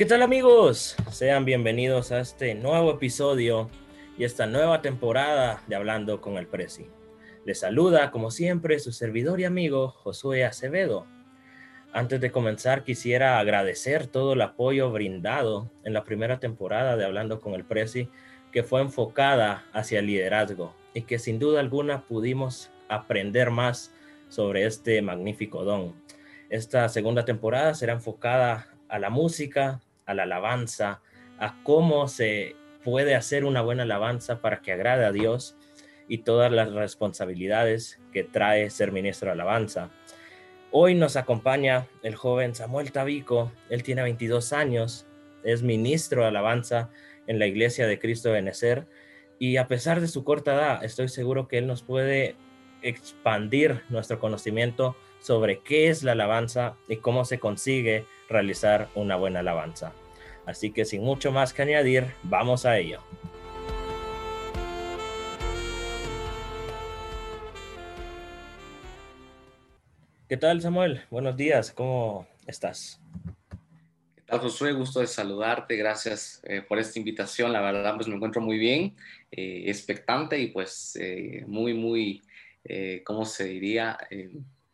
¿Qué tal amigos? Sean bienvenidos a este nuevo episodio y esta nueva temporada de Hablando con el Presi. Les saluda, como siempre, su servidor y amigo Josué Acevedo. Antes de comenzar, quisiera agradecer todo el apoyo brindado en la primera temporada de Hablando con el Presi, que fue enfocada hacia el liderazgo y que sin duda alguna pudimos aprender más sobre este magnífico don. Esta segunda temporada será enfocada a la música, a la alabanza, a cómo se puede hacer una buena alabanza para que agrade a Dios y todas las responsabilidades que trae ser ministro de alabanza. Hoy nos acompaña el joven Samuel Tabico, él tiene 22 años, es ministro de alabanza en la iglesia de Cristo de Benecer y a pesar de su corta edad, estoy seguro que él nos puede expandir nuestro conocimiento sobre qué es la alabanza y cómo se consigue realizar una buena alabanza. Así que sin mucho más que añadir, vamos a ello. ¿Qué tal Samuel? Buenos días, ¿cómo estás? ¿Qué tal Josué? Gusto de saludarte, gracias eh, por esta invitación. La verdad, pues me encuentro muy bien, eh, expectante y pues eh, muy, muy, ¿cómo se diría?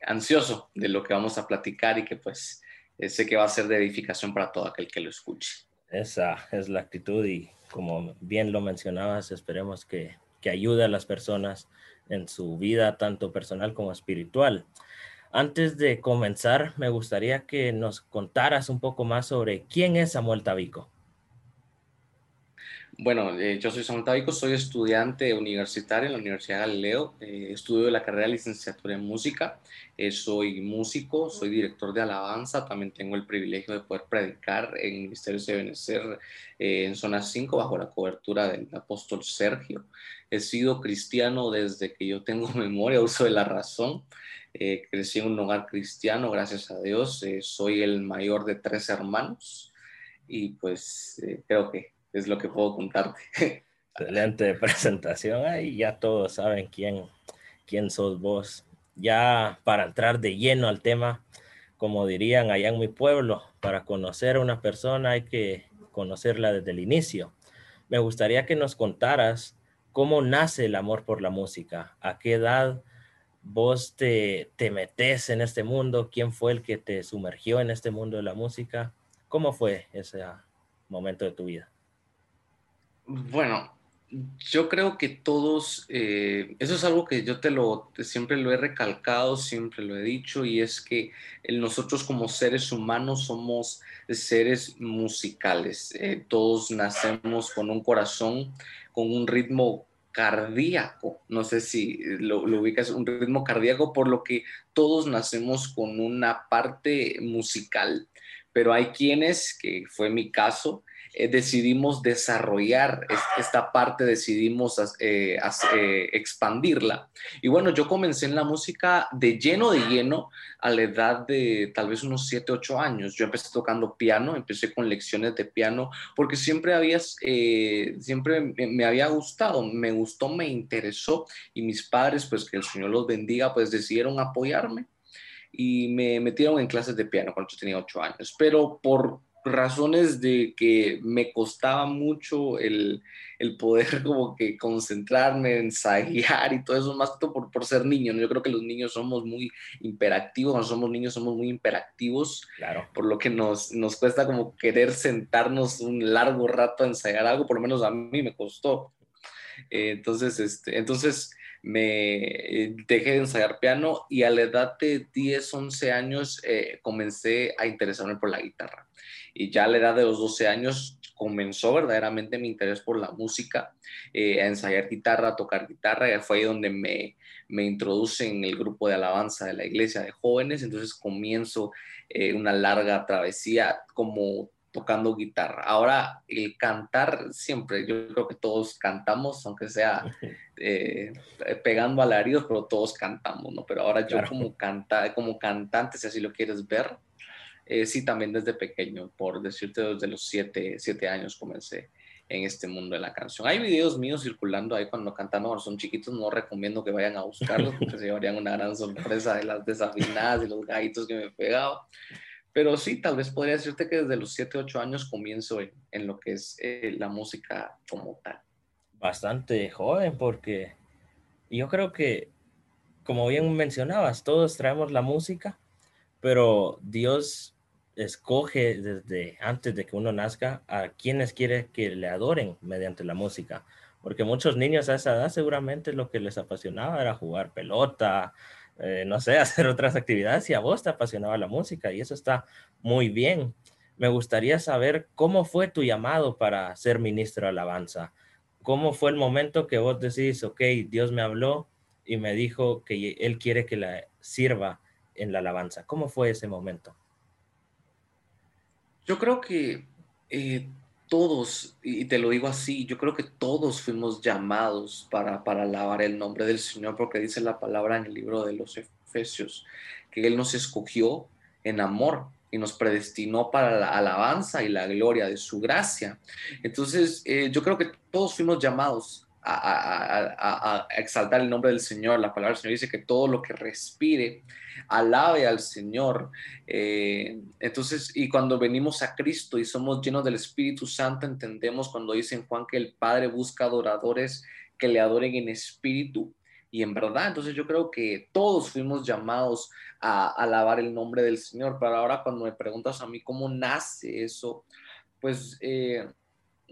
ansioso de lo que vamos a platicar y que pues sé que va a ser de edificación para todo aquel que lo escuche. Esa es la actitud y como bien lo mencionabas, esperemos que, que ayude a las personas en su vida, tanto personal como espiritual. Antes de comenzar, me gustaría que nos contaras un poco más sobre quién es Samuel Tabico. Bueno, eh, yo soy Samuel Tabico, soy estudiante universitario en la Universidad Galileo, eh, estudio la carrera de licenciatura en música, eh, soy músico, soy director de alabanza, también tengo el privilegio de poder predicar en el Ministerio de Benecer en Zona 5 bajo la cobertura del apóstol Sergio. He sido cristiano desde que yo tengo memoria, uso de la razón. crecí en un hogar cristiano, gracias a Dios. soy el mayor de tres hermanos y pues creo que es lo que puedo contarte. Excelente presentación. Ahí ya todos saben quién, quién sos vos. Ya para entrar de lleno al tema, como dirían allá en mi pueblo, para conocer a una persona hay que conocerla desde el inicio. Me gustaría que nos contaras cómo nace el amor por la música, a qué edad vos te, te metes en este mundo, quién fue el que te sumergió en este mundo de la música, cómo fue ese momento de tu vida. Bueno, yo creo que todos, eh, eso es algo que yo te lo, siempre lo he recalcado, siempre lo he dicho, y es que nosotros como seres humanos somos seres musicales. Eh, todos nacemos con un corazón, con un ritmo cardíaco, no sé si lo, lo, ubicas, un ritmo cardíaco, por lo que todos nacemos con una parte musical, pero hay quienes, que fue mi caso, eh, decidimos desarrollar esta parte, decidimos eh, eh, expandirla. Y bueno, yo comencé en la música de lleno, de lleno, a la edad de tal vez unos 7, 8 años. Yo empecé tocando piano, empecé con lecciones de piano, porque siempre había, siempre me había gustado, me gustó, me interesó, y mis padres, pues que el Señor los bendiga, pues decidieron apoyarme y me metieron en clases de piano cuando yo tenía 8 años. Pero por razones de que me costaba mucho el, poder como que concentrarme, ensayar y todo eso, más que todo por, por ser niño. Yo creo que los niños somos muy imperativos, cuando somos niños somos muy imperativos, claro. por lo que nos, nos cuesta como querer sentarnos un largo rato a ensayar algo, por lo menos a mí me costó. Eh, entonces, este, entonces me dejé de ensayar piano y a la edad de 10, 11 años eh, comencé a interesarme por la guitarra y ya a la edad de los 12 años comenzó verdaderamente mi interés por la música, eh, a ensayar guitarra, a tocar guitarra, y fue ahí donde me, me introduce en el grupo de alabanza de la iglesia de jóvenes, entonces comienzo eh, una larga travesía como tocando guitarra. Ahora, el cantar siempre, yo creo que todos cantamos, aunque sea eh, pegando alaridos, pero todos cantamos, ¿no? Pero ahora yo como, canta, como cantante, si así lo quieres ver, eh, sí, también desde pequeño, por decirte, desde los siete, siete años comencé en este mundo de la canción. Hay videos míos circulando ahí cuando cantando, son chiquitos, no recomiendo que vayan a buscarlos porque se llevarían una gran sorpresa de las desafinadas y los gallitos que me he pegado. pero sí, tal vez podría decirte que desde los 7, 8 años comienzo en, lo que es eh, la música como tal. Bastante joven porque yo creo que, como bien mencionabas, todos traemos la música, pero Dios escoge desde antes de que uno nazca a quienes quiere que le adoren mediante la música. Porque muchos niños a esa edad seguramente lo que les apasionaba era jugar pelota, eh, no sé, hacer otras actividades y a vos te apasionaba la música y eso está muy bien. Me gustaría saber cómo fue tu llamado para ser ministro de alabanza. ¿Cómo fue el momento que vos decís, ok, Dios me habló y me dijo que Él quiere que la sirva en la alabanza? ¿Cómo fue ese momento? Yo creo que eh, todos, y te lo digo así, yo creo que todos fuimos llamados para, para alabar el nombre del Señor, porque dice la palabra en el libro de los Efesios, que Él nos escogió en amor y nos predestinó para la alabanza y la gloria de su gracia. Entonces, eh, yo creo que todos fuimos llamados a, exaltar el nombre del Señor. La palabra del Señor dice que todo lo que respire, alabe al Señor. Eh, entonces, y cuando venimos a Cristo y somos llenos del Espíritu Santo, entendemos cuando dice en Juan que el Padre busca adoradores que le adoren en espíritu y en verdad. Entonces yo creo que todos fuimos llamados a alabar el nombre del Señor. Pero ahora cuando me preguntas a mí cómo nace eso, pues... Eh,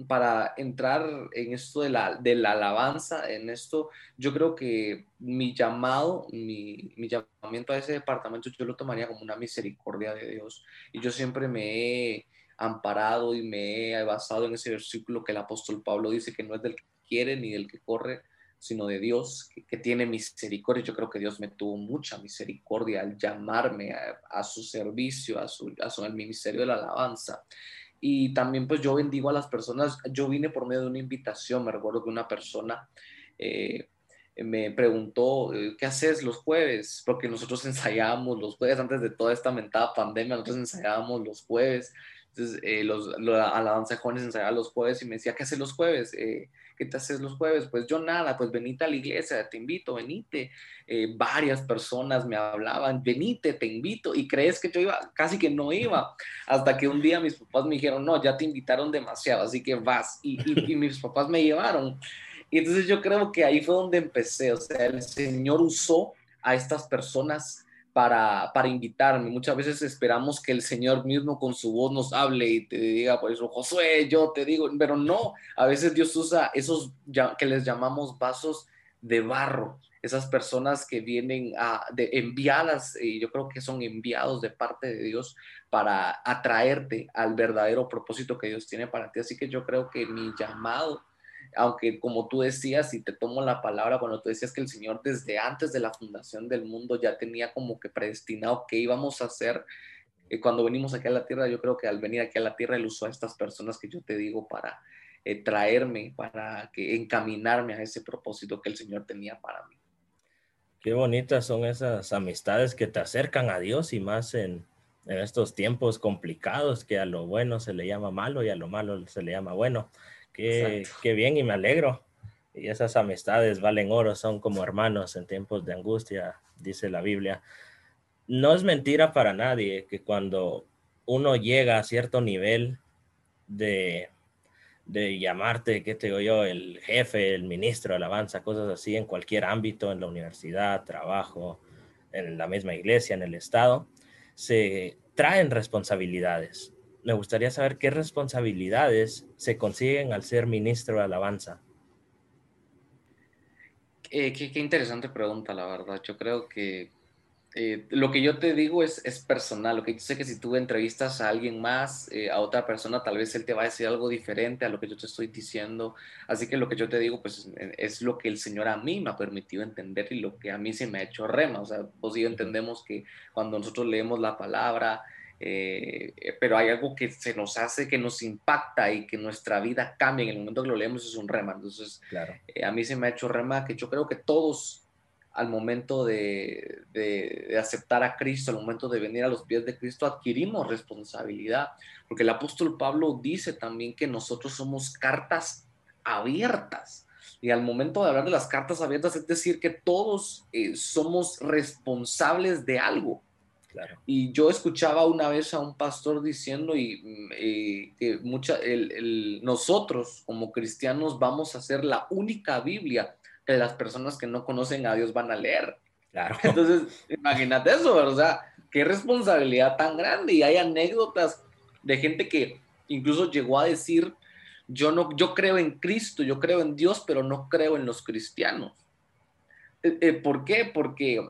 para entrar en esto de la, de la alabanza, en esto, yo creo que mi llamado, mi, mi, llamamiento a ese departamento, yo lo tomaría como una misericordia de Dios. Y yo siempre me he amparado y me he basado en ese versículo que el apóstol Pablo dice que no es del que quiere ni del que corre, sino de Dios, que, tiene misericordia. Yo creo que Dios me tuvo mucha misericordia al llamarme a, su servicio, a su, a su, al ministerio de la alabanza. Y también pues yo bendigo a las personas. Yo vine por medio de una invitación, me recuerdo que una persona eh, me preguntó, eh, ¿qué haces los jueves? Porque nosotros ensayábamos los jueves, antes de toda esta mentada pandemia, nosotros ensayábamos los jueves. Entonces, eh, los, alabanza de jóvenes ensayaba los jueves y me decía, ¿qué haces los jueves? Eh, ¿qué te haces los jueves? Pues yo nada, pues venite a la iglesia, te invito, venite. Eh, varias personas me hablaban, venite, te invito. Y crees que yo iba, casi que no iba. Hasta que un día mis papás me dijeron, no, ya te invitaron demasiado, así que vas. Y, y mis papás me llevaron. Y entonces yo creo que ahí fue donde empecé. O sea, el Señor usó a estas personas para, para invitarme. Muchas veces esperamos que el Señor mismo con su voz nos hable y te diga, por eso, Josué, yo te digo, pero no, a veces Dios usa esos que les llamamos vasos de barro, esas personas que vienen a, de, enviadas, y yo creo que son enviados de parte de Dios para atraerte al verdadero propósito que Dios tiene para ti. Así que yo creo que mi llamado aunque como tú decías, y te tomo la palabra cuando tú decías que el Señor desde antes de la fundación del mundo ya tenía como que predestinado qué íbamos a hacer, eh, cuando venimos aquí a la tierra, yo creo que al venir aquí a la tierra, Él usó a estas personas que yo te digo para eh, traerme, para que encaminarme a ese propósito que el Señor tenía para mí. Qué bonitas son esas amistades que te acercan a Dios y más en, en estos tiempos complicados que a lo bueno se le llama malo y a lo malo se le llama bueno. Qué, bien y me alegro. Y esas amistades valen oro, son como hermanos en tiempos de angustia, dice la Biblia. No es mentira para nadie que cuando uno llega a cierto nivel de, de llamarte, qué te digo yo, el jefe, el ministro de alabanza, cosas así, en cualquier ámbito, en la universidad, trabajo, en la misma iglesia, en el Estado, se traen responsabilidades me gustaría saber qué responsabilidades se consiguen al ser ministro de alabanza. Eh, qué, interesante pregunta, la verdad. Yo creo que eh, lo que yo te digo es, es personal. Lo que yo sé que si tú entrevistas a alguien más, eh, a otra persona, tal vez él te va a decir algo diferente a lo que yo te estoy diciendo. Así que lo que yo te digo, pues es lo que el Señor a mí me ha permitido entender y lo que a mí se me ha hecho rema. O sea, vos y yo entendemos que cuando nosotros leemos la palabra, eh, pero hay algo que se nos hace, que nos impacta y que nuestra vida cambia en el momento que lo leemos, es un rema. Entonces, claro. Eh, a mí se me ha hecho rema que yo creo que todos al momento de, de, aceptar a Cristo, al momento de venir a los pies de Cristo, adquirimos responsabilidad, porque el apóstol Pablo dice también que nosotros somos cartas abiertas. Y al momento de hablar de las cartas abiertas, es decir, que todos eh, somos responsables de algo. Y yo escuchaba una vez a un pastor diciendo y, mm, que mucha, el, nosotros como cristianos vamos a ser la única Biblia que las personas que no conocen a Dios van a leer. Claro. Entonces, imagínate eso, ¿verdad? O sea, qué responsabilidad tan grande. Y hay anécdotas de gente que incluso llegó a decir, yo no, yo creo en Cristo, yo creo en Dios, pero no creo en los cristianos. Eh, eh, ¿Por qué? Porque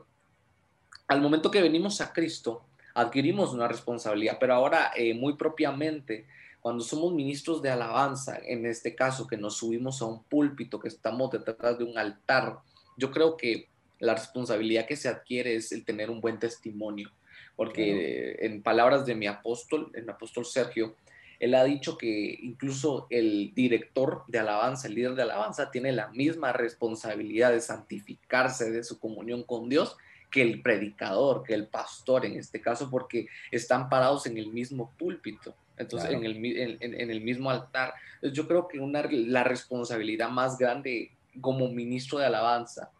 al momento que venimos a Cristo, adquirimos una responsabilidad, pero ahora eh, muy propiamente, cuando somos ministros de alabanza, en este caso que nos subimos a un púlpito, que estamos detrás de un altar, yo creo que la responsabilidad que se adquiere es el tener un buen testimonio, porque en palabras de mi apóstol, el apóstol Sergio, él ha dicho que incluso el director de alabanza, el líder de alabanza, tiene la misma responsabilidad de santificarse de su comunión con Dios que el predicador, que el pastor en este caso, porque están parados en el mismo púlpito, entonces en, el, en, el, mismo altar. Yo creo que una, la responsabilidad más grande como ministro de alabanza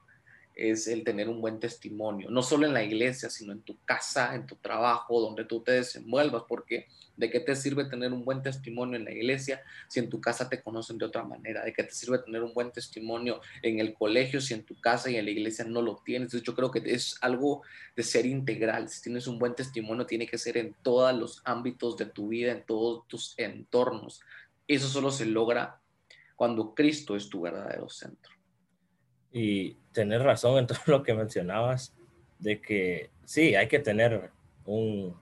es el tener un buen testimonio, no solo en la iglesia, sino en tu casa, en tu trabajo, donde tú te desenvuelvas, porque ¿de qué te sirve tener un buen testimonio en la iglesia si en tu casa te conocen de otra manera? ¿De qué te sirve tener un buen testimonio en el colegio si en tu casa y en la iglesia no lo tienes? Entonces yo creo que es algo de ser integral. Si tienes un buen testimonio, tiene que ser en todos los ámbitos de tu vida, en todos tus entornos. Eso solo se logra cuando Cristo es tu verdadero centro. Y tener razón en todo lo que mencionabas, de que sí, hay que tener un,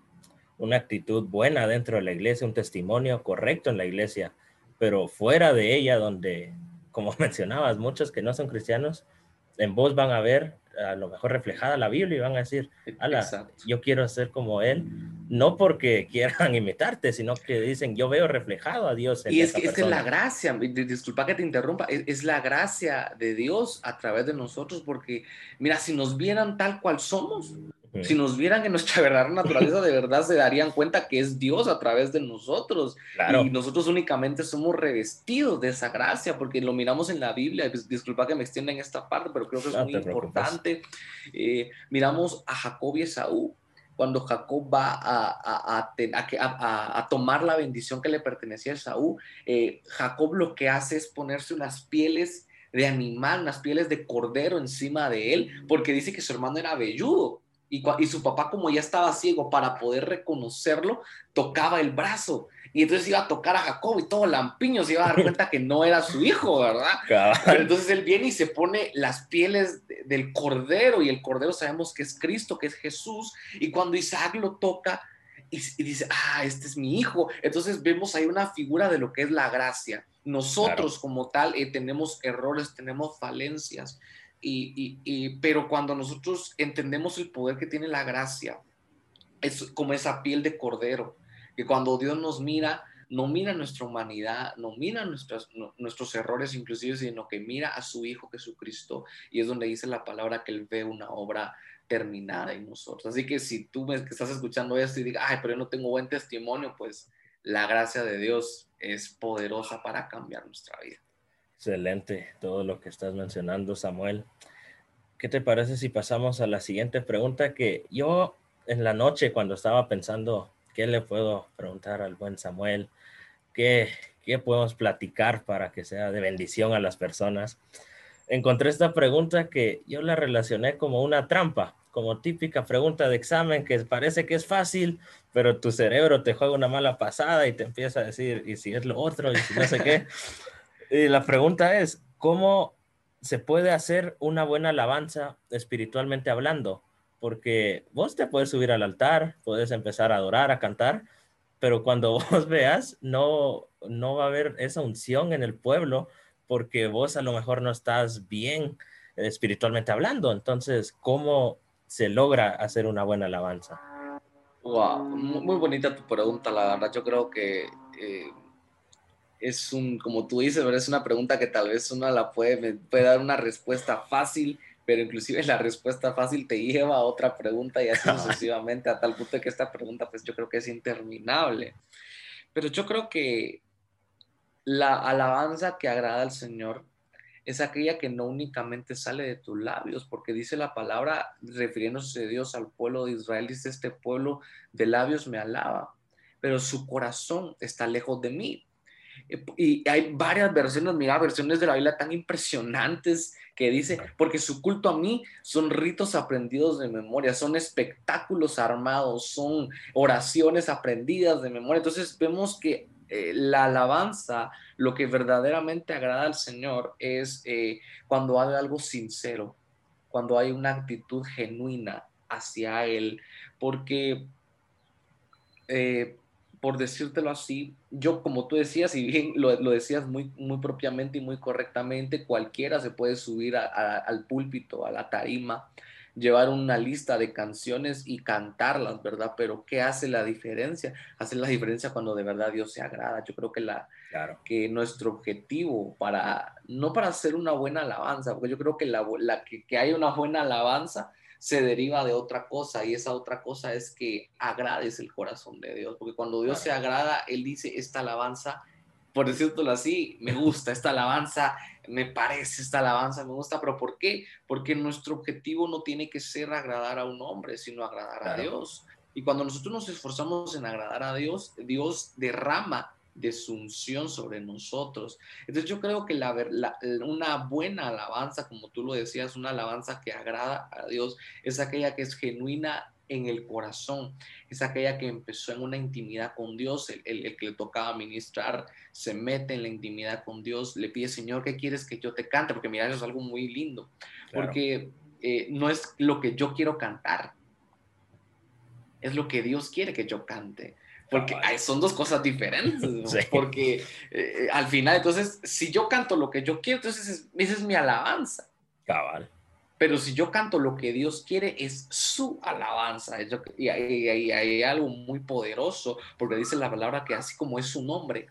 una actitud buena dentro de la iglesia, un testimonio correcto en la iglesia, pero fuera de ella, donde, como mencionabas, muchos que no son cristianos, en vos van a ver a lo mejor reflejada la Biblia y van a decir, ala, yo quiero ser como él, no porque quieran imitarte, sino que dicen, yo veo reflejado a Dios. En y es que, es la gracia, disculpa que te interrumpa, es, es, la gracia de Dios a través de nosotros, porque mira, si nos vieran tal cual somos, si nos vieran en nuestra verdadera naturaleza, de verdad se darían cuenta que es Dios a través de nosotros. Y nosotros únicamente somos revestidos de esa gracia, porque lo miramos en la Biblia. Disculpa que me extienda en esta parte, pero creo que es muy importante. Eh, miramos a Jacob y Esaú. Cuando Jacob va a, a, a, tomar la bendición que le pertenecía a Esaú, eh, Jacob lo que hace es ponerse unas pieles de animal, unas pieles de cordero encima de él, porque dice que su hermano era velludo. Y, su papá, como ya estaba ciego para poder reconocerlo, tocaba el brazo. Y entonces iba a tocar a Jacob y todo lampiño se iba a dar cuenta que no era su hijo, ¿verdad? entonces él viene y se pone las pieles del cordero y el cordero sabemos que es Cristo, que es Jesús. Y cuando Isaac lo toca y, dice, ah, este es mi hijo, entonces vemos ahí una figura de lo que es la gracia. Nosotros como tal eh, tenemos errores, tenemos falencias, y, pero cuando nosotros entendemos el poder que tiene la gracia, es como esa piel de cordero, que cuando Dios nos mira, no mira nuestra humanidad, no mira nuestros, nuestros errores inclusive, sino que mira a su Hijo Jesucristo y es donde dice la palabra que Él ve una obra terminada en nosotros. Así que si tú ves que estás escuchando esto y digas, ay, pero yo no tengo buen testimonio, pues la gracia de Dios es poderosa para cambiar nuestra vida. Excelente todo lo que estás mencionando, Samuel. ¿Qué te parece si pasamos a la siguiente pregunta que yo en la noche cuando estaba pensando qué le puedo preguntar al buen Samuel, qué, qué podemos platicar para que sea de bendición a las personas, encontré esta pregunta que yo la relacioné como una trampa, como típica pregunta de examen que parece que es fácil, pero tu cerebro te juega una mala pasada y te empieza a decir, y si es lo otro, y si no sé qué. Y la pregunta es, ¿cómo se puede hacer una buena alabanza espiritualmente hablando? Porque vos te puedes subir al altar, puedes empezar a adorar, a cantar, pero cuando vos veas, no, no va a haber esa unción en el pueblo porque vos a lo mejor no estás bien espiritualmente hablando. Entonces, ¿cómo se logra hacer una buena alabanza? Wow, muy bonita tu pregunta, la verdad. Yo creo que eh, es un, como tú dices, es una pregunta que tal vez uno la puede, puede dar una respuesta fácil, pero inclusive la respuesta fácil te lleva a otra pregunta y así sucesivamente, a tal punto que esta pregunta pues yo creo que es interminable. Pero yo creo que la alabanza que agrada al Señor es aquella que no únicamente sale de tus labios, porque dice la palabra, refiriéndose de Dios al pueblo de Israel, dice, este pueblo de labios me alaba, pero su corazón está lejos de mí. Y hay varias versiones, mira, versiones de la Biblia tan impresionantes que dice, porque su culto a mí son ritos aprendidos de memoria, son espectáculos armados, son oraciones aprendidas de memoria. Entonces vemos que eh, la alabanza, lo que verdaderamente agrada al Señor es eh, cuando hay algo sincero, cuando hay una actitud genuina hacia Él, porque, eh, por decírtelo así, yo como tú decías, y bien lo, decías muy, muy propiamente y muy correctamente, cualquiera se puede subir al púlpito, a la tarima, llevar una lista de canciones y cantarlas, ¿verdad? Pero ¿qué hace la diferencia? Hace la diferencia cuando de verdad Dios se agrada. Yo creo que, la, que nuestro objetivo para, no para hacer una buena alabanza, porque yo creo que, la, la que, que hay una buena alabanza se deriva de otra cosa y esa otra cosa es que agrades el corazón de Dios, porque cuando Dios se agrada, Él dice, esta alabanza por decirlo así, me gusta esta alabanza, me parece esta alabanza, me gusta, pero ¿por qué? Porque nuestro objetivo no tiene que ser agradar a un hombre, sino agradar a Dios. Y cuando nosotros nos esforzamos en agradar a Dios, Dios derrama de su unción sobre nosotros. Entonces yo creo que la, una buena alabanza, como tú lo decías, una alabanza que agrada a Dios, es aquella que es genuina en el corazón. Es aquella que empezó en una intimidad con Dios, el, que le tocaba ministrar, se mete en la intimidad con Dios, le pide, Señor, ¿qué quieres que yo te cante? Porque mira, eso es algo muy lindo, porque eh, no es lo que yo quiero cantar, es lo que Dios quiere que yo cante. Porque son dos cosas diferentes, porque eh, al final, entonces, si yo canto lo que yo quiero, entonces esa es mi alabanza. Cabal. Pero si yo canto lo que Dios quiere, es su alabanza. Y hay, algo muy poderoso, porque dice la palabra que así como es su nombre,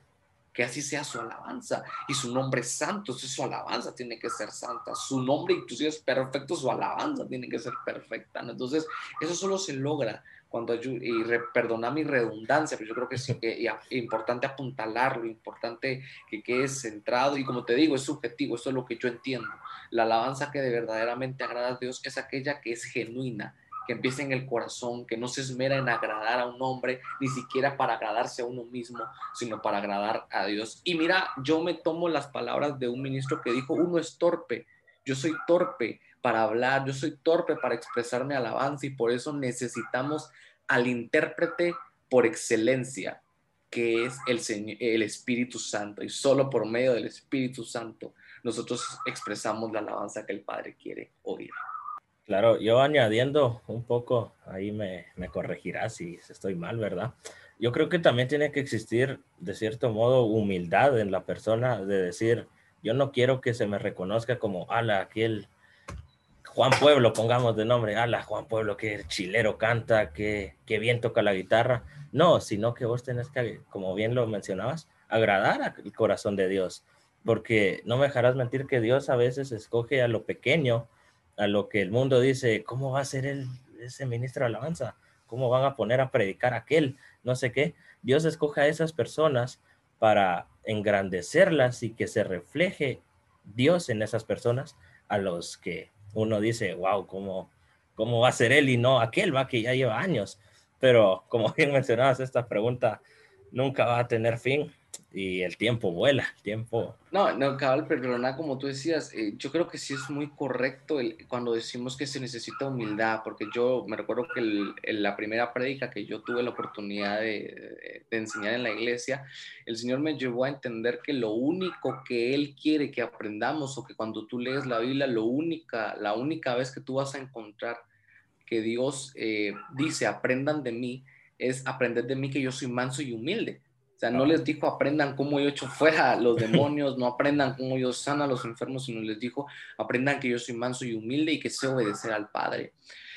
que así sea su alabanza. Y su nombre es santo, entonces su alabanza tiene que ser santa. Su nombre inclusive es perfecto, su alabanza tiene que ser perfecta. Entonces, eso solo se logra cuando y perdona mi redundancia, pero yo creo que sí que es importante apuntalarlo, importante que quede centrado y como te digo, es subjetivo, eso es lo que yo entiendo. La alabanza que de verdaderamente agrada a Dios es aquella que es genuina, que empieza en el corazón, que no se esmera en agradar a un hombre, ni siquiera para agradarse a uno mismo, sino para agradar a Dios. Y mira, yo me tomo las palabras de un ministro que dijo, uno es torpe, yo soy torpe para hablar, yo soy torpe para expresarme alabanza y por eso necesitamos al intérprete por excelencia, que es el, el Espíritu Santo. Y solo por medio del Espíritu Santo nosotros expresamos la alabanza que el Padre quiere oír. Claro, yo añadiendo un poco, ahí me, me corregirás si estoy mal, ¿verdad? Yo creo que también tiene que existir, de cierto modo, humildad en la persona de decir, yo no quiero que se me reconozca como, ala, aquel Juan Pueblo, pongamos de nombre, ala, Juan Pueblo, que chilero canta, que, bien toca la guitarra. No, sino que vos tenés que, como bien lo mencionabas, agradar al corazón de Dios, porque no me dejarás mentir que Dios a veces escoge a lo pequeño, a lo que el mundo dice, ¿cómo va a ser el, ese ministro de alabanza? ¿Cómo van a poner a predicar aquel? No sé qué. Dios escoge a esas personas para engrandecerlas y que se refleje Dios en esas personas a los que uno dice, wow, ¿cómo, cómo va a ser él y no aquel, va que ya lleva años. Pero como bien mencionabas, esta pregunta nunca va a tener fin y el tiempo vuela, el tiempo... No, no, cabal, perdona, como tú decías, eh, yo creo que sí es muy correcto cuando decimos que se necesita humildad, porque yo me recuerdo que en la primera prédica que yo tuve la oportunidad de, de, enseñar en la iglesia, el Señor me llevó a entender que lo único que Él quiere que aprendamos, o que cuando tú lees la Biblia, lo única, la única vez que tú vas a encontrar que Dios eh, dice, aprendan de mí, es aprender de mí que yo soy manso y humilde sea, no les dijo aprendan cómo yo echo fuera los demonios, no aprendan cómo yo sana a los enfermos, sino les dijo aprendan que yo soy manso y humilde y que sé obedecer al Padre.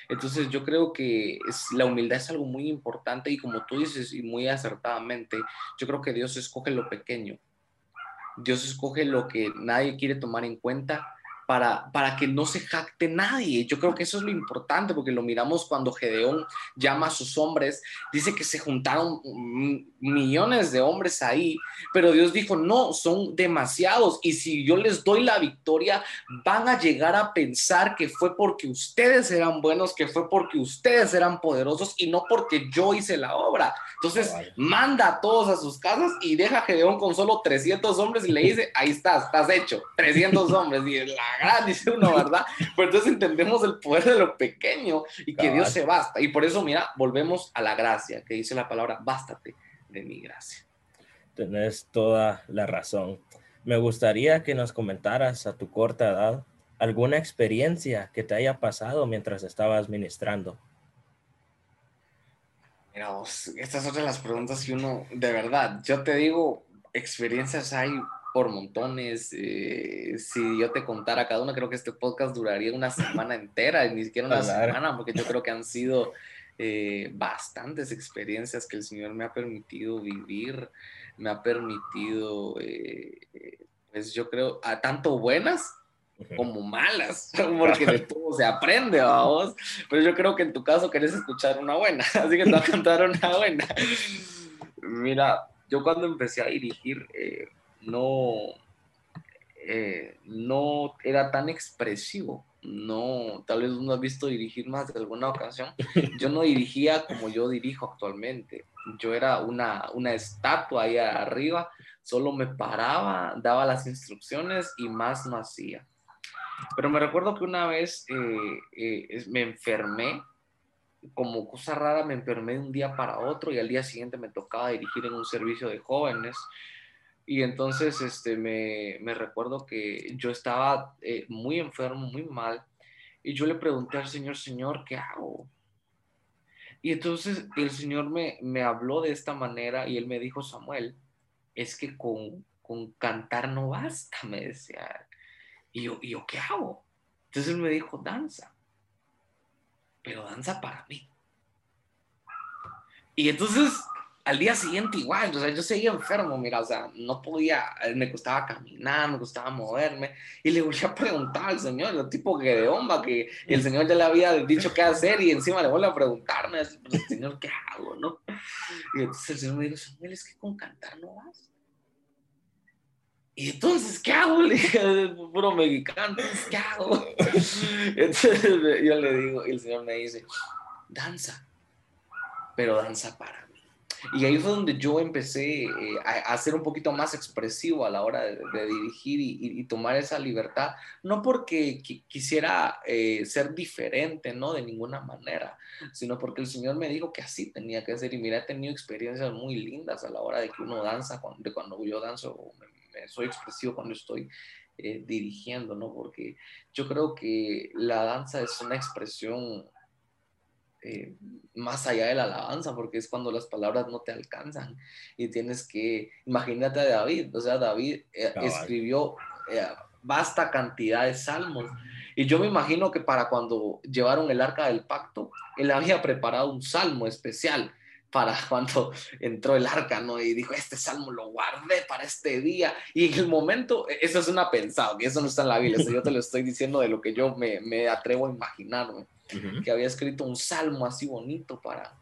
Entonces yo creo que es, la humildad es algo muy importante y como tú dices y muy acertadamente, yo creo que Dios escoge lo pequeño. Dios escoge lo que nadie quiere tomar en cuenta para, para que no se jacte nadie. Yo creo que eso es lo importante porque lo miramos cuando Gedeón llama a sus hombres, dice que se juntaron millones de hombres ahí, pero Dios dijo, no, son demasiados y si yo les doy la victoria, van a llegar a pensar que fue porque ustedes eran buenos, que fue porque ustedes eran poderosos y no porque yo hice la obra. Entonces, manda a todos a sus casas y deja a Gedeón con solo 300 hombres y le dice, ahí estás, estás hecho, 300 hombres. Y la gran, dice uno, ¿verdad? Pero entonces entendemos el poder de lo pequeño y que Dios se basta. Y por eso, mira, volvemos a la gracia, que dice la palabra, bástate de mi gracia. Tienes toda la razón. Me gustaría que nos comentaras a tu corta edad alguna experiencia que te haya pasado mientras estabas ministrando. Mira, vos, estas son las preguntas que uno, de verdad, yo te digo, experiencias hay por montones. Eh, si yo te contara cada una, creo que este podcast duraría una semana entera, ni siquiera una semana, porque yo creo que han sido eh, bastantes experiencias que el Señor me ha permitido vivir, me ha permitido, eh, pues yo creo, a tanto buenas como malas, porque de todo se aprende, vamos. Pero yo creo que en tu caso querés escuchar una buena, así que te voy a contar una buena. Mira, yo cuando empecé a dirigir, no, eh, no era tan expresivo. No, tal vez uno ha visto dirigir más de alguna ocasión. Yo no dirigía como yo dirijo actualmente. Yo era una, una estatua ahí arriba, solo me paraba, daba las instrucciones y más no hacía. Pero me recuerdo que una vez eh, eh, me enfermé, como cosa rara, me enfermé de un día para otro y al día siguiente me tocaba dirigir en un servicio de jóvenes y entonces este, me, me recuerdo que yo estaba eh, muy enfermo, muy mal, y yo le pregunté al Señor, Señor, ¿qué hago? Y entonces el Señor me, me habló de esta manera y él me dijo, Samuel, es que con, con cantar no basta, me decía. Y yo, ¿y yo qué hago? Entonces él me dijo, danza, pero danza para mí. Y entonces al día siguiente igual, o sea, yo seguía enfermo, mira, o sea, no podía, me costaba caminar, me costaba moverme, y le volví a preguntar al Señor, el tipo que de homba, que el Señor ya le había dicho qué hacer, y encima le vuelvo a preguntarme, pues, Señor, ¿qué hago, no? Y entonces el Señor me dijo, Samuel, es que con cantar no vas. Y entonces, ¿qué hago? Le dije, puro mexicano, ¿qué hago? Entonces yo le digo, y el Señor me dice, danza, pero danza para y ahí fue donde yo empecé eh, a, ser un poquito más expresivo a la hora de, dirigir y, tomar esa libertad, no porque quisiera eh, ser diferente, ¿no? De ninguna manera, sino porque el Señor me dijo que así tenía que ser. Y mira, he tenido experiencias muy lindas a la hora de que uno danza, cuando, de cuando yo danzo, soy expresivo cuando estoy eh, dirigiendo, ¿no? Porque yo creo que la danza es una expresión eh, más allá de la alabanza, porque es cuando las palabras no te alcanzan y tienes que, imagínate a David, o sea, David eh, escribió eh, vasta cantidad de salmos y yo me imagino que para cuando llevaron el arca del pacto, él había preparado un salmo especial para cuando entró el arca, ¿no? Y dijo, este salmo lo guardé para este día. Y en el momento, e, eso es una pensada, que eso no está en la Biblia, yo te lo estoy diciendo de lo que yo me, me atrevo a imaginarme que había escrito un salmo así bonito para,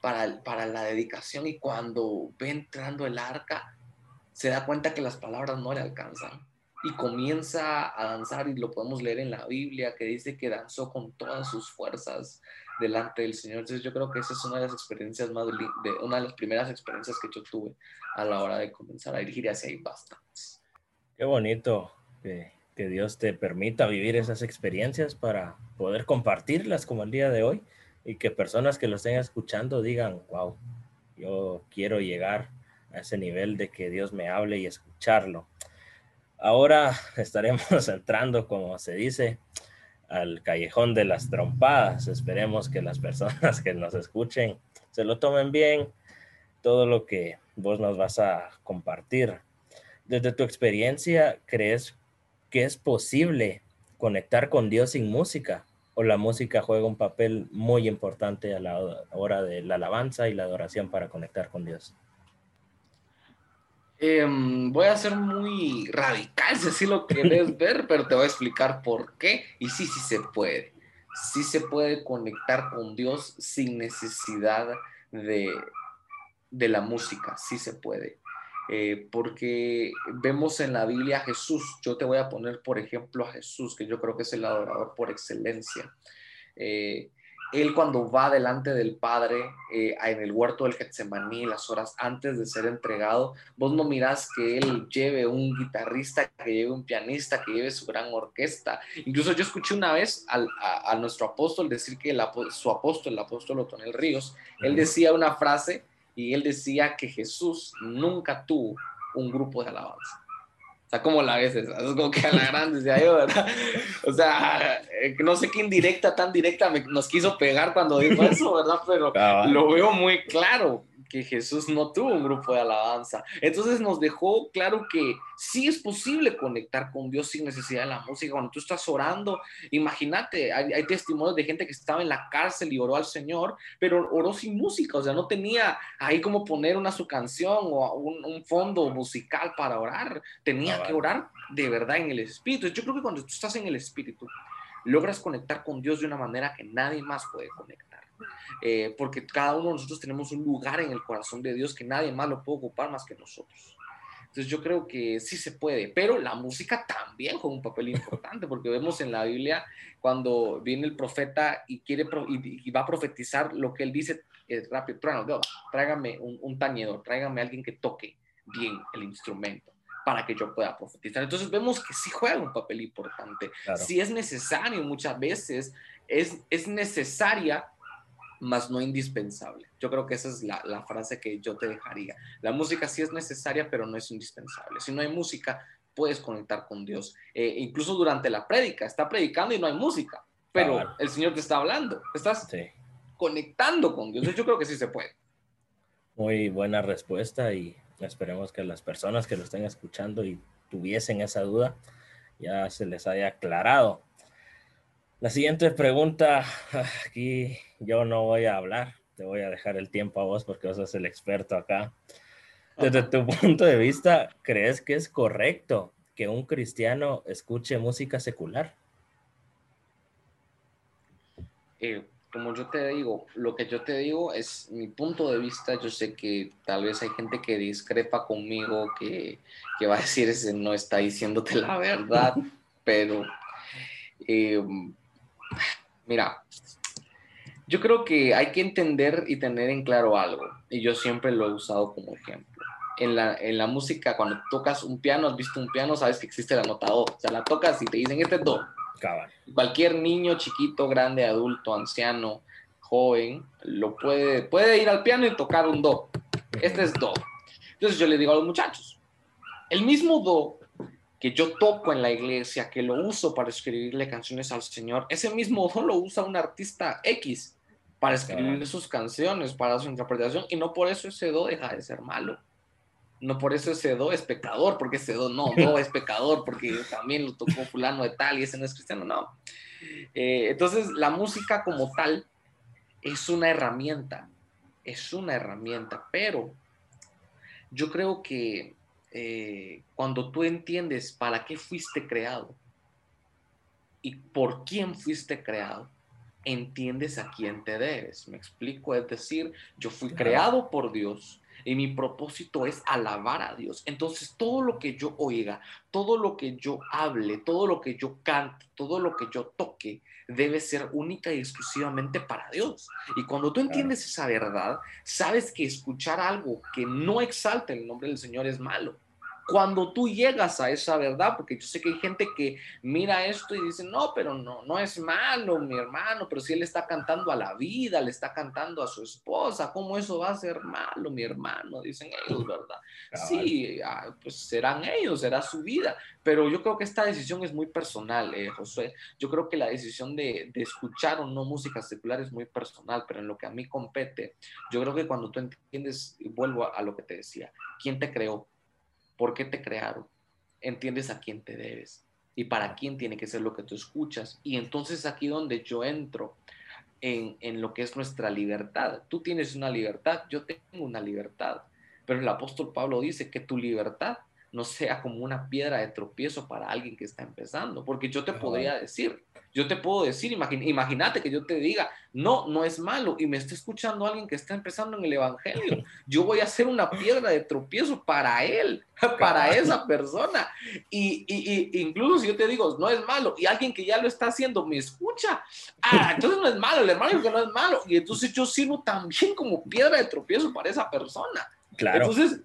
para, para la dedicación y cuando ve entrando el arca, se da cuenta que las palabras no le alcanzan y comienza a danzar y lo podemos leer en la Biblia que dice que danzó con todas sus fuerzas delante del Señor. Entonces yo creo que esa es una de las experiencias más, de, una de las primeras experiencias que yo tuve a la hora de comenzar a dirigir y así hay bastantes. Qué bonito que, que Dios te permita vivir esas experiencias para poder compartirlas como el día de hoy y que personas que lo estén escuchando digan, wow, yo quiero llegar a ese nivel de que Dios me hable y escucharlo. Ahora estaremos entrando, como se dice, al callejón de las trompadas. Esperemos que las personas que nos escuchen se lo tomen bien, todo lo que vos nos vas a compartir. Desde tu experiencia, ¿crees que es posible conectar con Dios sin música o la música juega un papel muy importante a la hora de la alabanza y la adoración para conectar con Dios? Em, voy a ser muy radical si así lo querés ver, pero te voy a explicar por qué. Y sí, sí se puede. Sí se puede conectar con Dios sin necesidad de, de la música. Sí se puede. Eh, porque vemos en la Biblia a Jesús. Yo te voy a poner, por ejemplo, a Jesús, que yo creo que es el adorador por excelencia. Eh, él cuando va delante del Padre eh, en el huerto del Getsemaní, las horas antes de ser entregado, vos no mirás que él lleve un guitarrista, que lleve un pianista, que lleve su gran orquesta. Incluso yo escuché una vez a, nuestro apóstol decir que su apóstol, el apóstol Otonel Ríos, él decía una frase y él decía que Jesús nunca tuvo un grupo de alabanza. O sea, como la ves, es como que a la grande decía yo, ¿verdad? O sea, eh, no sé qué indirecta, tan directa nos quiso pegar cuando dijo eso, ¿verdad? Pero lo veo muy claro que Jesús no tuvo un grupo de alabanza. Entonces nos dejó claro que sí es posible conectar con Dios sin necesidad de la música. Cuando tú estás orando, imagínate, hay, testimonios de gente que estaba en la cárcel y oró al Señor, pero oró sin música, o sea, no tenía ahí como poner una su canción o un, fondo musical para orar. Tenía que orar de verdad en el Espíritu. Yo creo que cuando tú estás en el Espíritu, logras conectar con Dios de una manera que nadie más puede conectar. Eh, porque cada uno de nosotros tenemos un lugar en el corazón de Dios que nadie más lo puede ocupar más que nosotros. Entonces yo creo que sí se puede, pero la música también juega un papel importante, porque vemos en la Biblia cuando viene el profeta y quiere y, va a profetizar lo que él dice es rápido, tráigame un, un tañedor, tráigame alguien que toque bien el instrumento para que yo pueda profetizar. Entonces vemos que sí juega un papel importante. Si es necesario muchas veces, es, es necesaria más no indispensable. Yo creo que esa es la, la, frase que yo te dejaría. La música sí es necesaria, pero no es indispensable. Si no hay música, puedes conectar con Dios. Eh, incluso durante la prédica, está predicando y no hay música, pero el Señor te está hablando, estás conectando con Dios. Yo creo que sí se puede. Muy buena respuesta y esperemos que las personas que lo estén escuchando y tuviesen esa duda, ya se les haya aclarado. La siguiente pregunta, aquí yo no voy a hablar, te voy a dejar el tiempo a vos porque vos sos el experto acá. Desde tu punto de vista, ¿crees que es correcto que un cristiano escuche música secular? Eh, como yo te digo, lo que yo te digo es mi punto de vista. Yo sé que tal vez hay gente que discrepa conmigo, que, que va a decir ese no está diciéndote la verdad, pero eh, Mira, yo creo que hay que entender y tener en claro algo, y yo siempre lo he usado como ejemplo. En la, en la música, cuando tocas un piano, has visto un piano, sabes que existe la nota Do. O sea, la tocas y te dicen, este es Do. Cualquier niño, chiquito, grande, adulto, anciano, joven, lo puede, puede ir al piano y tocar un Do. Este es Do. Entonces yo le digo a los muchachos, el mismo Do que yo toco en la iglesia, que lo uso para escribirle canciones al Señor, ese mismo no lo usa un artista X para escribir sus canciones, para su interpretación, y no por eso ese do deja de ser malo. No por eso ese do es pecador, porque ese do no, do es pecador, porque también lo tocó fulano de tal y ese no es cristiano, no. Eh, entonces, la música como tal es una herramienta, es una herramienta, pero yo creo que eh, cuando tú entiendes para qué fuiste creado y por quién fuiste creado, entiendes a quién te debes. Me explico, es decir, yo fui creado por Dios y mi propósito es alabar a Dios. Entonces, todo lo que yo oiga, todo lo que yo hable, todo lo que yo cante, todo lo que yo toque, debe ser única y exclusivamente para Dios. Y cuando tú entiendes esa verdad, sabes que escuchar algo que no exalta el nombre del Señor es malo cuando tú llegas a esa verdad, porque yo sé que hay gente que mira esto y dice, no, pero no, no es malo, mi hermano, pero si él está cantando a la vida, le está cantando a su esposa, ¿cómo eso va a ser malo, mi hermano? Dicen ellos, ¿verdad? Sí, ah, pues serán ellos, será su vida, pero yo creo que esta decisión es muy personal, eh, José. Yo creo que la decisión de, de escuchar o no música secular es muy personal, pero en lo que a mí compete, yo creo que cuando tú entiendes, vuelvo a lo que te decía, ¿quién te creó? Por qué te crearon, entiendes a quién te debes y para quién tiene que ser lo que tú escuchas. Y entonces aquí donde yo entro en, lo que es nuestra libertad. Tú tienes una libertad, yo tengo una libertad. pero el apóstol Pablo dice que tu libertad no sea como una piedra de tropiezo para alguien que está empezando, porque yo te podría decir, yo te puedo decir, imagínate que yo te diga, no, no es malo, y me está escuchando alguien que está empezando en el Evangelio, yo voy a ser una piedra de tropiezo para él, para esa persona, y, y, incluso si yo te digo, no es malo, y alguien que ya lo está haciendo me escucha, ah, entonces no es malo, el hermano que no es malo, y entonces yo sirvo también como piedra de tropiezo para esa persona. Claro. Entonces,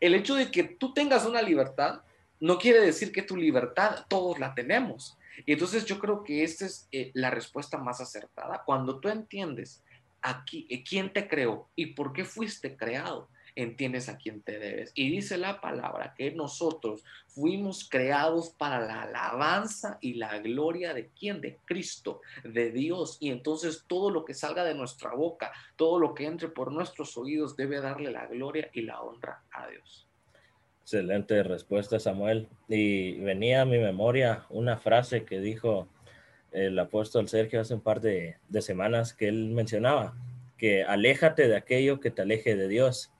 el hecho de que tú tengas una libertad no quiere decir que tu libertad todos la tenemos. Y entonces yo creo que esta es eh, la respuesta más acertada. Cuando tú entiendes aquí eh, quién te creó y por qué fuiste creado, entiendes a quién te debes. Y dice la palabra que nosotros fuimos creados para la alabanza y la gloria de quién? De Cristo, de Dios. Y entonces todo lo que salga de nuestra boca, todo lo que entre por nuestros oídos debe darle la gloria y la honra a Dios. Excelente respuesta, Samuel. Y venía a mi memoria una frase que dijo el apóstol Sergio hace un par de, de semanas que él mencionaba, que aléjate de aquello que te aleje de Dios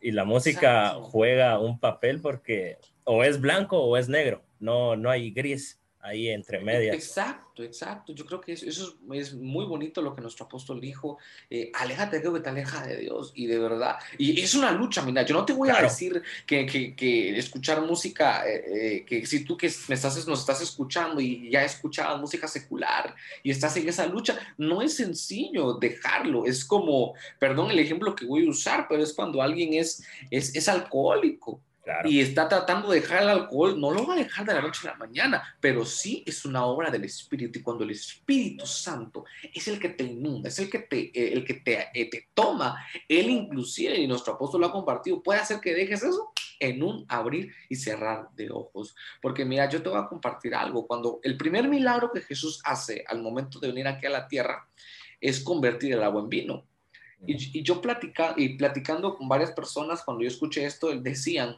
y la música juega un papel porque o es blanco o es negro, no, no hay gris ahí entre medias. Exacto, exacto. Yo creo que eso, es, muy bonito lo que nuestro apóstol dijo. Eh, aléjate de que te aleja de Dios y de verdad. Y es una lucha, mira, yo no te voy a decir que, que, escuchar música, eh, eh, que si tú que me estás, nos estás escuchando y ya escuchabas música secular y estás en esa lucha, no es sencillo dejarlo. Es como, perdón el ejemplo que voy a usar, pero es cuando alguien es, es, es alcohólico y está tratando de dejar el alcohol, no lo va a dejar de la noche a la mañana, pero sí es una obra del Espíritu. Y cuando el Espíritu Santo es el que te inunda, es el que te, eh, el que te, eh, te toma, él inclusive, y nuestro apóstol lo ha compartido, puede hacer que dejes eso en un abrir y cerrar de ojos. Porque mira, yo te voy a compartir algo. Cuando el primer milagro que Jesús hace al momento de venir aquí a la tierra es convertir el agua en vino. Y, yo platica, y platicando con varias personas, cuando yo escuché esto, decían,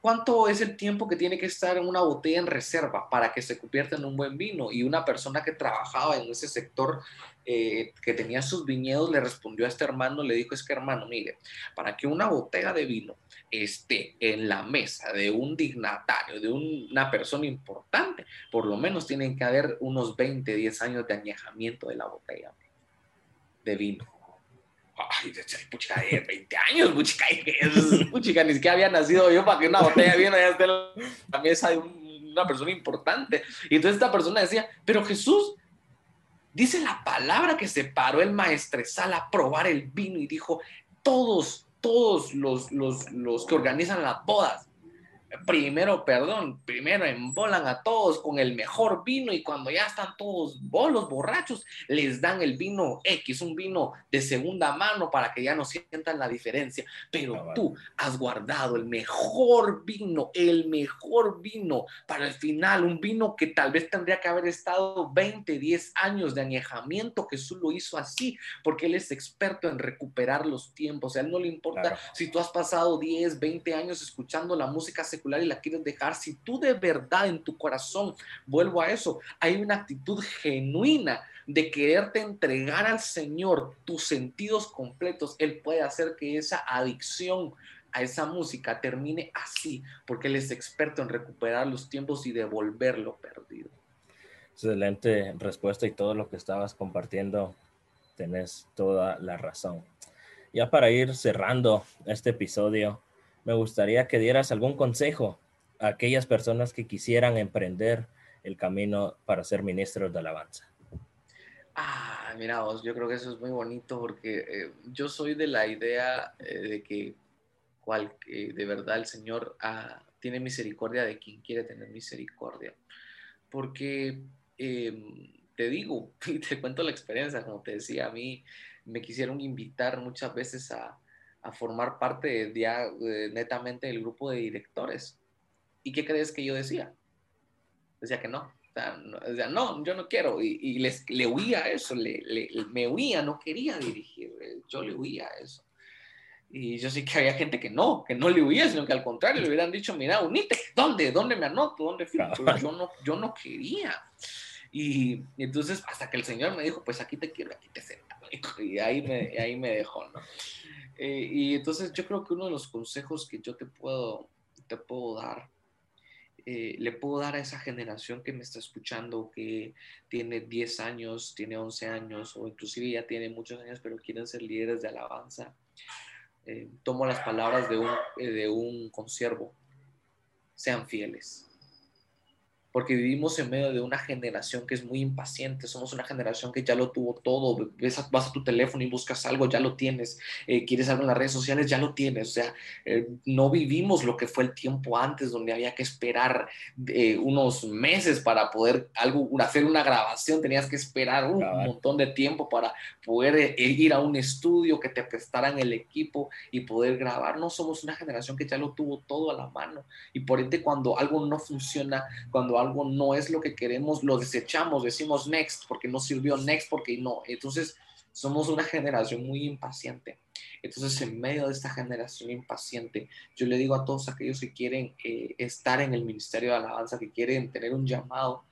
¿cuánto es el tiempo que tiene que estar en una botella en reserva para que se convierta en un buen vino? Y una persona que trabajaba en ese sector, eh, que tenía sus viñedos, le respondió a este hermano, le dijo, es que hermano, mire, para que una botella de vino esté en la mesa de un dignatario, de una persona importante, por lo menos tienen que haber unos 20, 10 años de añejamiento de la botella de vino ay, puchica, de 20 años, puchica, puchica, ni siquiera había nacido yo para que una botella de vino ya esté una persona importante. Y entonces esta persona decía, pero Jesús, dice la palabra que se paró el maestresal a probar el vino y dijo, todos, todos los, los, los que organizan las bodas primero, perdón, primero embolan a todos con el mejor vino y cuando ya están todos bolos, borrachos, les dan el vino X, un vino de segunda mano para que ya no sientan la diferencia. Pero tú has guardado el mejor vino, el mejor vino para el final, un vino que tal vez tendría que haber estado 20, 10 años de añejamiento. Jesús lo hizo así porque Él es experto en recuperar los tiempos. A Él no le importa si tú has pasado 10, 20 años escuchando la música secular y la quieres dejar, si tú de verdad en tu corazón, vuelvo a eso, hay una actitud genuina de quererte entregar al Señor tus sentidos completos, Él puede hacer que esa adicción a esa música termine así, porque Él es experto en recuperar los tiempos y devolver lo perdido. Excelente respuesta y todo lo que estabas compartiendo, tenés toda la razón. Ya para ir cerrando este episodio, me gustaría que dieras algún consejo a aquellas personas que quisieran emprender el camino para ser ministros de alabanza. Ah, mira yo creo que eso es muy bonito porque eh, yo soy de la idea eh, de que cual, de verdad el Señor ah, tiene misericordia de quien quiere tener misericordia. Porque em, te digo, y te cuento la experiencia, como te decía, a mí me quisieron invitar muchas veces a, a formar parte ya netamente del grupo de directores. ¿Y qué crees que yo decía? Decía que no. O sea, no, yo no quiero. Y, les, le huía a eso, le, me huía, no quería dirigir. Eh, yo le huía a eso. Y yo sé que había gente que no, que no le huía, sino que al contrario le hubieran dicho, mira, unite, ¿dónde? ¿Dónde me anoto? ¿Dónde fui? yo no, yo no quería. Y, entonces, hasta que el Señor me dijo, pues aquí te quiero, aquí te siento. Y ahí me, ahí me dejó, ¿no? Eh, y entonces yo creo que uno de los consejos que yo te puedo, te puedo dar, eh, le puedo dar a esa generación que me está escuchando, que tiene 10 años, tiene 11 años o inclusive ya tiene muchos años, pero quieren ser líderes de alabanza. Eh, tomo las palabras de un, de un consiervo, sean fieles porque vivimos en medio de una generación que es muy impaciente, somos una generación que ya lo tuvo todo, vas a tu teléfono y buscas algo, ya lo tienes, eh, quieres algo en las redes sociales, ya lo tienes, o sea, eh, no vivimos lo que fue el tiempo antes, donde había que esperar eh, unos meses para poder algo, hacer una grabación, tenías que esperar un montón de tiempo para poder ir a un estudio, que te prestaran el equipo y poder grabar, no somos una generación que ya lo tuvo todo a la mano y por ende cuando algo no funciona, cuando algo algo no es lo que queremos, lo desechamos, decimos next porque no sirvió, next porque no. Entonces, somos una generación muy impaciente. Entonces, en medio de esta generación impaciente, yo le digo a todos aquellos que quieren eh, estar en el ministerio de alabanza, que quieren tener un llamado,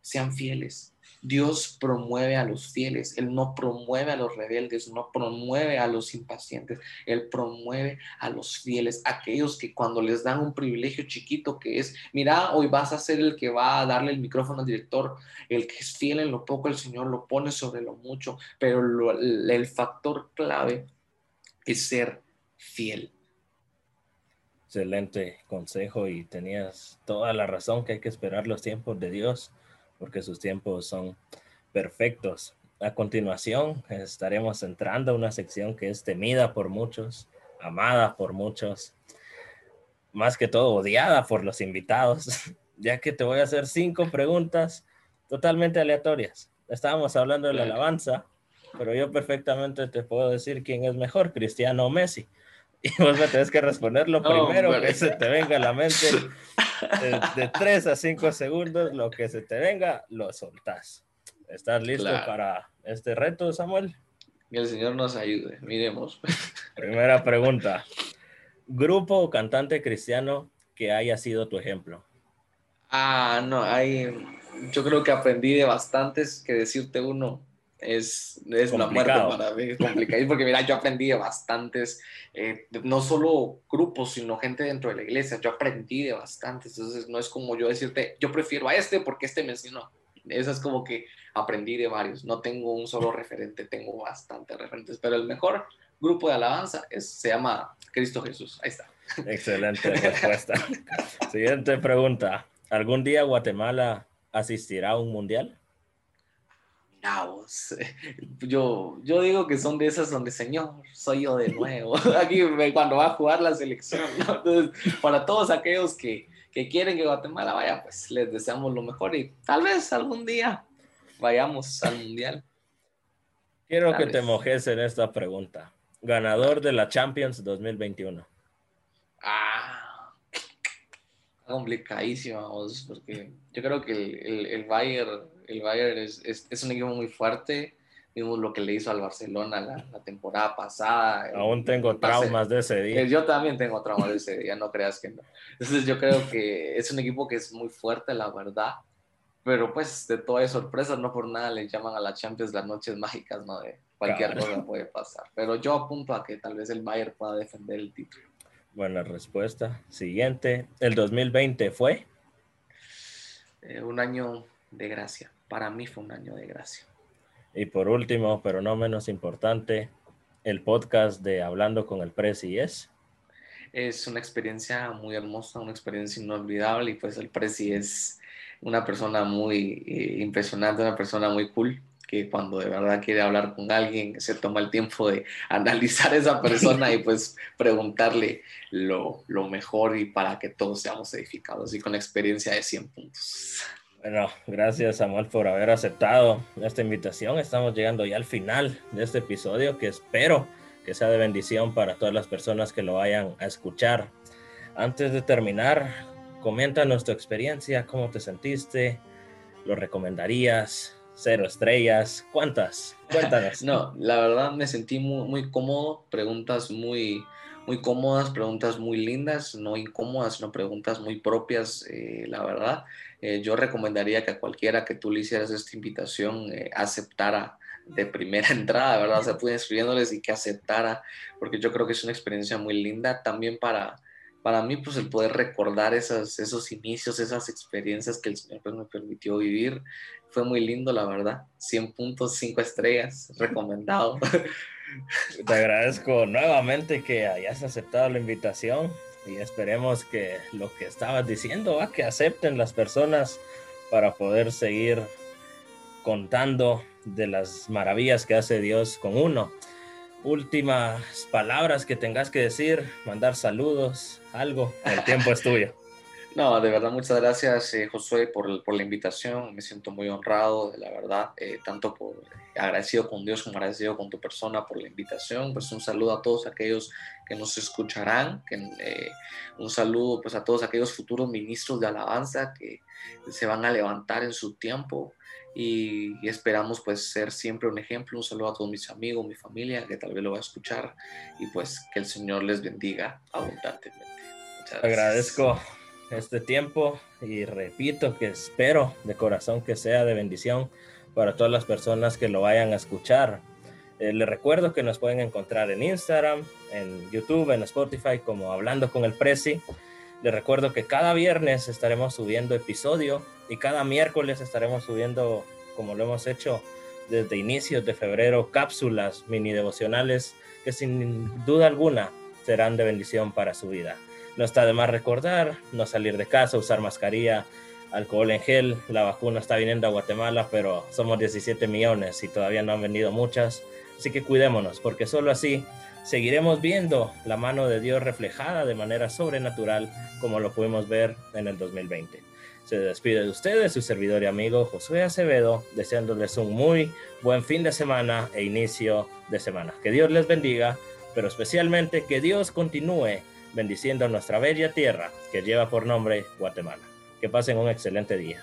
sean fieles, Dios promueve a los fieles, Él no promueve a los rebeldes, no promueve a los impacientes, Él promueve a los fieles, aquellos que cuando les dan un privilegio chiquito que es, mira, hoy vas a ser el que va a darle el micrófono al director, el que es fiel en lo poco, el Señor lo pone sobre lo mucho, pero el factor clave es ser fiel. Excelente consejo y tenías toda la razón que hay que esperar los tiempos de Dios porque sus tiempos son perfectos. A continuación estaremos entrando a una sección que es temida por muchos, amada por muchos, más que todo odiada por los invitados, ya que te voy a hacer cinco preguntas totalmente aleatorias. Estábamos hablando de la alabanza, pero yo perfectamente te puedo decir quién es mejor, Cristiano o Messi. Y vos me tenés que responder lo primero que se te venga a la mente de, tres a cinco segundos, lo que se te venga, lo soltás. ¿Estás listo para este reto, Samuel? Que el Señor nos ayude, miremos. Primera pregunta. ¿Grupo o cantante cristiano que haya sido tu ejemplo? Ah, no, hay, yo creo que aprendí de bastantes que decirte uno es, es una muerte para mí, es complicado, porque mira, yo aprendí de bastantes, eh, no solo grupos, sino gente dentro de la iglesia, yo aprendí de bastantes, entonces no es como yo decirte, yo prefiero a este porque este me enseñó, eso es como que aprendí de varios, no tengo un solo referente, tengo bastantes referentes, pero el mejor grupo de alabanza es, se llama Cristo Jesús, ahí está. Excelente respuesta. Siguiente pregunta, ¿algún día Guatemala asistirá a un mundial? Yo, yo digo que son de esas donde, Señor, soy yo de nuevo. Aquí cuando va a jugar la selección. Entonces, para todos aquellos que, que quieren que Guatemala vaya, pues les deseamos lo mejor y tal vez algún día vayamos al Mundial. Quiero que te mojes en esta pregunta. Ganador de la Champions 2021. Ah, complicadísimo, porque yo creo que el, el, el Bayern el Bayern es, es, un equipo muy fuerte. Vimos lo que le hizo al Barcelona la, temporada pasada. Aún tengo traumas de ese día. Eh, yo también tengo traumas de ese día, no creas que no. Entonces yo creo que es un equipo que es muy fuerte, la verdad. Pero pues de todas sorpresas, no por nada le llaman a la Champions las noches mágicas, ¿no? De cualquier cosa puede pasar. Pero yo apunto a que tal vez el Bayern pueda defender el título. Buena respuesta. Siguiente. ¿El 2020 fue? Eh, un año de gracia. Para mí fue un año de gracia. Y por último, pero no menos importante, el podcast de Hablando con el Presi es. Es una experiencia muy hermosa, una experiencia inolvidable y pues el Presi es una persona muy eh, impresionante, una persona muy cool que cuando de verdad quiere hablar con alguien se toma el tiempo de analizar a esa persona y pues preguntarle lo, lo mejor y para que todos seamos edificados y con experiencia de 100 puntos. Bueno, gracias Samuel por haber aceptado esta invitación. Estamos llegando ya al final de este episodio que espero que sea de bendición para todas las personas que lo vayan a escuchar. Antes de terminar, coméntanos tu experiencia, cómo te sentiste, lo recomendarías, cero estrellas, ¿cuántas? Cuéntanos. no, la verdad me sentí muy, muy cómodo, preguntas muy, muy cómodas, preguntas muy lindas, no incómodas, sino preguntas muy propias, eh, la verdad. Eh, yo recomendaría que a cualquiera que tú le hicieras esta invitación eh, aceptara de primera entrada, ¿verdad? O sea, pude inscribiéndoles y que aceptara, porque yo creo que es una experiencia muy linda también para, para mí, pues el poder recordar esas, esos inicios, esas experiencias que el Señor pues, me permitió vivir. Fue muy lindo, la verdad. 100 puntos, 5 estrellas, recomendado. Te agradezco nuevamente que hayas aceptado la invitación y esperemos que lo que estabas diciendo, va, que acepten las personas para poder seguir contando de las maravillas que hace Dios con uno. Últimas palabras que tengas que decir, mandar saludos, algo, el tiempo es tuyo. No, de verdad, muchas gracias, eh, Josué, por, por, la invitación. Me siento muy honrado, la verdad, eh, tanto por agradecido con Dios como agradecido con tu persona por la invitación. Pues un saludo a todos aquellos que nos escucharán, que, eh, un saludo pues a todos aquellos futuros ministros de alabanza que se van a levantar en su tiempo y, esperamos pues ser siempre un ejemplo. Un saludo a todos mis amigos, mi familia que tal vez lo va a escuchar y pues que el Señor les bendiga abundantemente. Agradezco este tiempo y repito que espero de corazón que sea de bendición para todas las personas que lo vayan a escuchar. Eh, les recuerdo que nos pueden encontrar en Instagram, en YouTube, en Spotify como Hablando con el Prezi. Les recuerdo que cada viernes estaremos subiendo episodio y cada miércoles estaremos subiendo, como lo hemos hecho desde inicios de febrero, cápsulas mini devocionales que sin duda alguna serán de bendición para su vida. No está de más recordar, no salir de casa, usar mascarilla, alcohol en gel. La vacuna está viniendo a Guatemala, pero somos 17 millones y todavía no han venido muchas. Así que cuidémonos, porque solo así seguiremos viendo la mano de Dios reflejada de manera sobrenatural como lo pudimos ver en el 2020. Se despide de ustedes su servidor y amigo Josué Acevedo, deseándoles un muy buen fin de semana e inicio de semana. Que Dios les bendiga, pero especialmente que Dios continúe bendiciendo nuestra bella tierra que lleva por nombre Guatemala. Que pasen un excelente día.